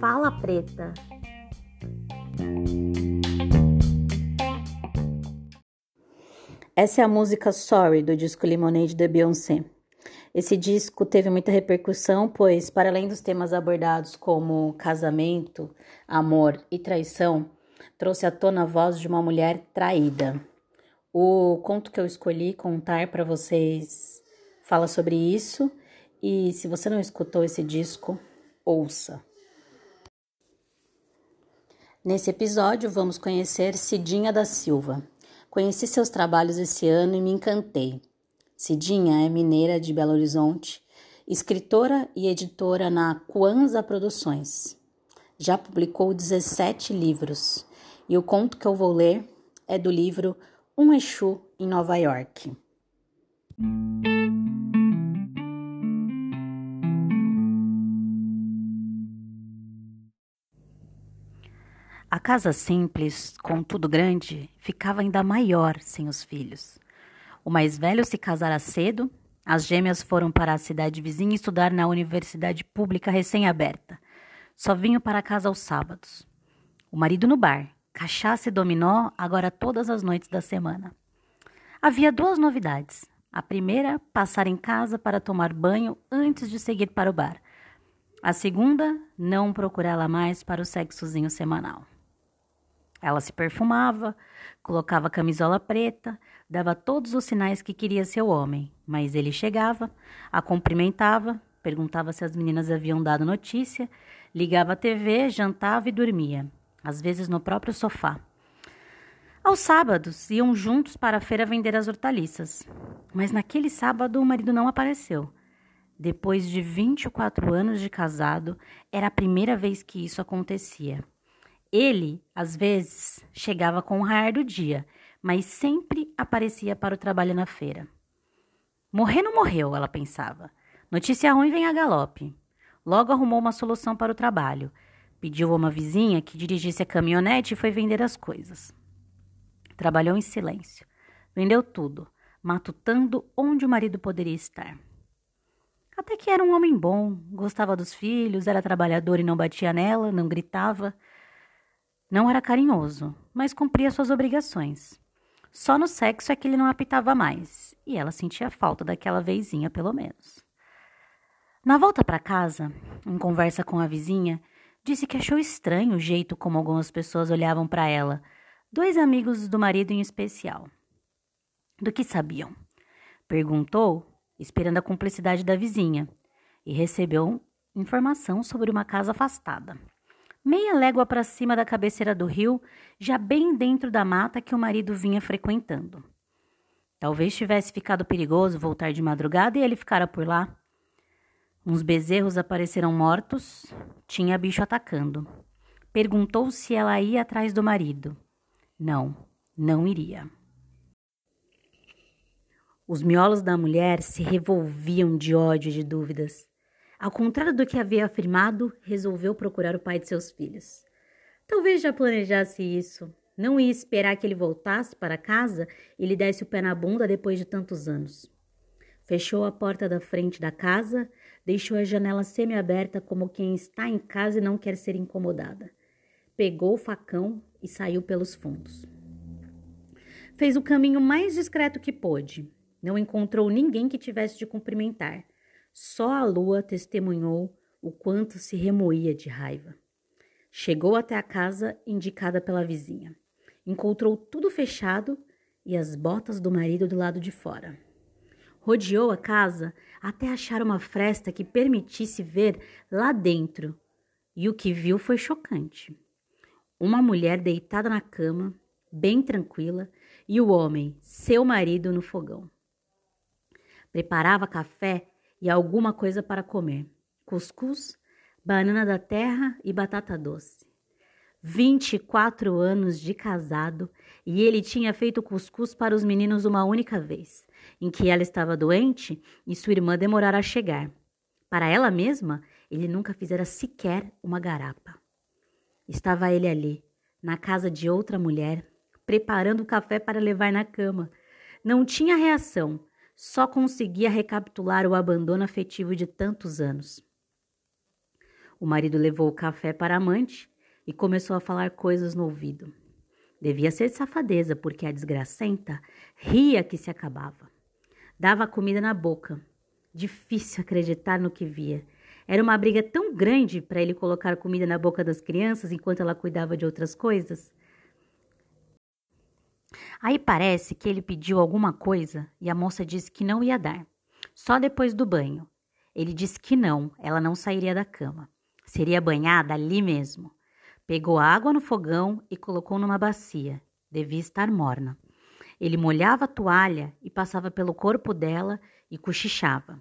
Fala Preta. Essa é a música Sorry do disco Lemonade da Beyoncé. Esse disco teve muita repercussão, pois, para além dos temas abordados como casamento, amor e traição, trouxe à tona a voz de uma mulher traída. O conto que eu escolhi contar para vocês fala sobre isso, e se você não escutou esse disco, ouça. Nesse episódio, vamos conhecer Cidinha da Silva. Conheci seus trabalhos esse ano e me encantei. Cidinha é mineira de Belo Horizonte, escritora e editora na Kwanza Produções. Já publicou 17 livros e o conto que eu vou ler é do livro Um Exu em Nova York. A casa simples, contudo grande, ficava ainda maior sem os filhos. O mais velho se casara cedo, as gêmeas foram para a cidade vizinha estudar na universidade pública recém-aberta. Só vinham para casa aos sábados. O marido no bar, cachaça e dominó, agora todas as noites da semana. Havia duas novidades. A primeira, passar em casa para tomar banho antes de seguir para o bar. A segunda, não procurá-la mais para o sexozinho semanal. Ela se perfumava, colocava camisola preta, dava todos os sinais que queria seu homem, mas ele chegava, a cumprimentava, perguntava se as meninas haviam dado notícia, ligava a TV, jantava e dormia, às vezes no próprio sofá. Aos sábados iam juntos para a feira vender as hortaliças, mas naquele sábado o marido não apareceu. Depois de 24 anos de casado, era a primeira vez que isso acontecia. Ele, às vezes, chegava com o raiar do dia, mas sempre aparecia para o trabalho na feira. Morrer não morreu, ela pensava. Notícia ruim vem a galope. Logo arrumou uma solução para o trabalho. Pediu a uma vizinha que dirigisse a caminhonete e foi vender as coisas. Trabalhou em silêncio. Vendeu tudo, matutando onde o marido poderia estar. Até que era um homem bom, gostava dos filhos, era trabalhador e não batia nela, não gritava. Não era carinhoso, mas cumpria suas obrigações. Só no sexo é que ele não apitava mais, e ela sentia falta daquela vezinha, pelo menos. Na volta para casa, em conversa com a vizinha, disse que achou estranho o jeito como algumas pessoas olhavam para ela, dois amigos do marido em especial. Do que sabiam? Perguntou, esperando a cumplicidade da vizinha, e recebeu informação sobre uma casa afastada meia légua para cima da cabeceira do rio, já bem dentro da mata que o marido vinha frequentando. Talvez tivesse ficado perigoso voltar de madrugada e ele ficara por lá. Uns bezerros apareceram mortos, tinha bicho atacando. Perguntou se ela ia atrás do marido. Não, não iria. Os miolos da mulher se revolviam de ódio e de dúvidas. Ao contrário do que havia afirmado, resolveu procurar o pai de seus filhos. Talvez já planejasse isso. Não ia esperar que ele voltasse para casa e lhe desse o pé na bunda depois de tantos anos. Fechou a porta da frente da casa, deixou a janela semi-aberta como quem está em casa e não quer ser incomodada. Pegou o facão e saiu pelos fundos. Fez o caminho mais discreto que pôde. Não encontrou ninguém que tivesse de cumprimentar. Só a lua testemunhou o quanto se remoía de raiva. Chegou até a casa indicada pela vizinha. Encontrou tudo fechado e as botas do marido do lado de fora. Rodeou a casa até achar uma fresta que permitisse ver lá dentro, e o que viu foi chocante. Uma mulher deitada na cama, bem tranquila, e o homem, seu marido, no fogão. Preparava café e alguma coisa para comer: cuscuz, banana da terra e batata doce. 24 anos de casado e ele tinha feito cuscuz para os meninos uma única vez, em que ela estava doente e sua irmã demorara a chegar. Para ela mesma, ele nunca fizera sequer uma garapa. Estava ele ali, na casa de outra mulher, preparando o café para levar na cama. Não tinha reação, só conseguia recapitular o abandono afetivo de tantos anos. O marido levou o café para a amante e começou a falar coisas no ouvido. Devia ser safadeza, porque a desgracenta ria que se acabava. Dava comida na boca. Difícil acreditar no que via. Era uma briga tão grande para ele colocar comida na boca das crianças enquanto ela cuidava de outras coisas. Aí parece que ele pediu alguma coisa e a moça disse que não ia dar, só depois do banho. Ele disse que não, ela não sairia da cama. Seria banhada ali mesmo. Pegou água no fogão e colocou numa bacia. Devia estar morna. Ele molhava a toalha e passava pelo corpo dela e cochichava.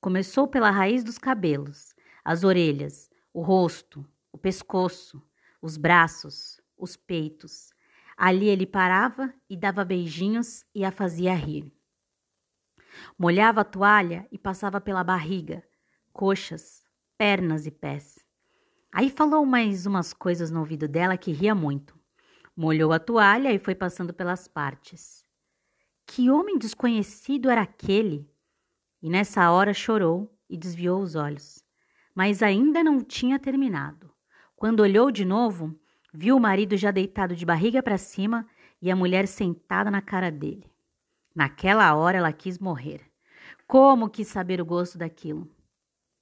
Começou pela raiz dos cabelos, as orelhas, o rosto, o pescoço, os braços, os peitos. Ali ele parava e dava beijinhos e a fazia rir. Molhava a toalha e passava pela barriga, coxas, pernas e pés. Aí falou mais umas coisas no ouvido dela que ria muito. Molhou a toalha e foi passando pelas partes. Que homem desconhecido era aquele? E nessa hora chorou e desviou os olhos. Mas ainda não tinha terminado. Quando olhou de novo, viu o marido já deitado de barriga para cima e a mulher sentada na cara dele. Naquela hora ela quis morrer. Como quis saber o gosto daquilo?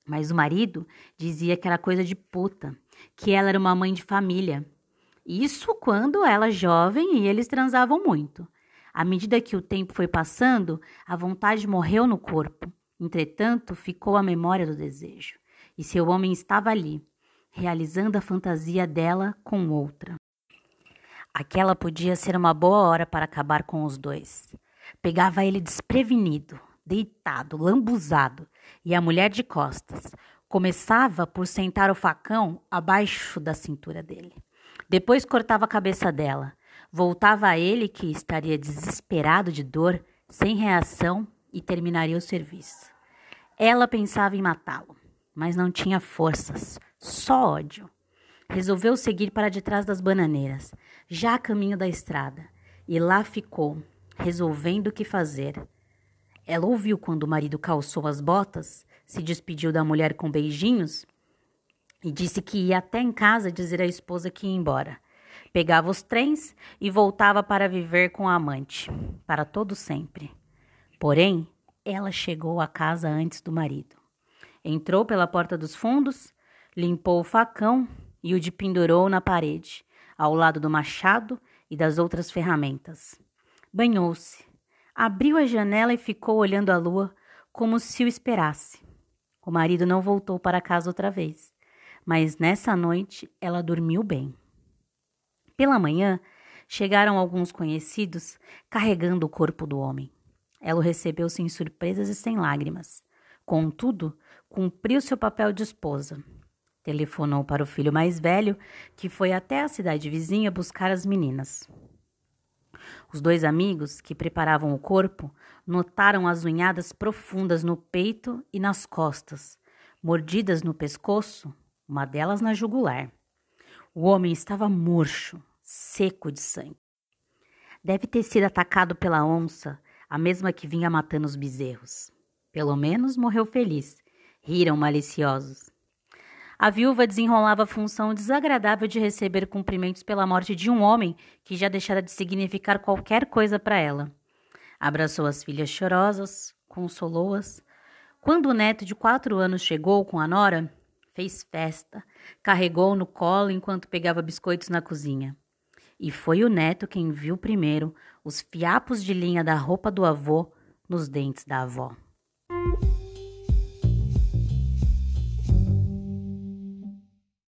Mas o marido dizia que era coisa de puta, que ela era uma mãe de família. Isso quando ela jovem e eles transavam muito. À medida que o tempo foi passando, a vontade morreu no corpo. Entretanto, ficou a memória do desejo. E seu homem estava ali, realizando a fantasia dela com outra. Aquela podia ser uma boa hora para acabar com os dois. Pegava ele desprevenido, deitado, lambuzado, e a mulher de costas. Começava por sentar o facão abaixo da cintura dele. Depois cortava a cabeça dela. Voltava a ele, que estaria desesperado de dor, sem reação, e terminaria o serviço. Ela pensava em matá-lo, mas não tinha forças, só ódio. Resolveu seguir para detrás das bananeiras, já a caminho da estrada, e lá ficou, resolvendo o que fazer. Ela ouviu quando o marido calçou as botas, se despediu da mulher com beijinhos e disse que ia até em casa dizer à esposa que ia embora. Pegava os trens e voltava para viver com a amante, para todo sempre. Porém, ela chegou à casa antes do marido. Entrou pela porta dos fundos, limpou o facão e o dependurou na parede, ao lado do machado e das outras ferramentas. Banhou-se, Abriu a janela e ficou olhando a lua como se o esperasse. O marido não voltou para casa outra vez, mas nessa noite ela dormiu bem. Pela manhã, chegaram alguns conhecidos carregando o corpo do homem. Ela o recebeu sem surpresas e sem lágrimas. Contudo, cumpriu seu papel de esposa. Telefonou para o filho mais velho, que foi até a cidade vizinha buscar as meninas. Os dois amigos, que preparavam o corpo, notaram as unhadas profundas no peito e nas costas, mordidas no pescoço, uma delas na jugular. O homem estava murcho, seco de sangue. Deve ter sido atacado pela onça, a mesma que vinha matando os bezerros. Pelo menos morreu feliz. Riram maliciosos. A viúva desenrolava a função desagradável de receber cumprimentos pela morte de um homem que já deixara de significar qualquer coisa para ela. Abraçou as filhas chorosas, consolou-as. Quando o neto de quatro anos chegou com a nora, fez festa, carregou no colo enquanto pegava biscoitos na cozinha. E foi o neto quem viu primeiro os fiapos de linha da roupa do avô nos dentes da avó.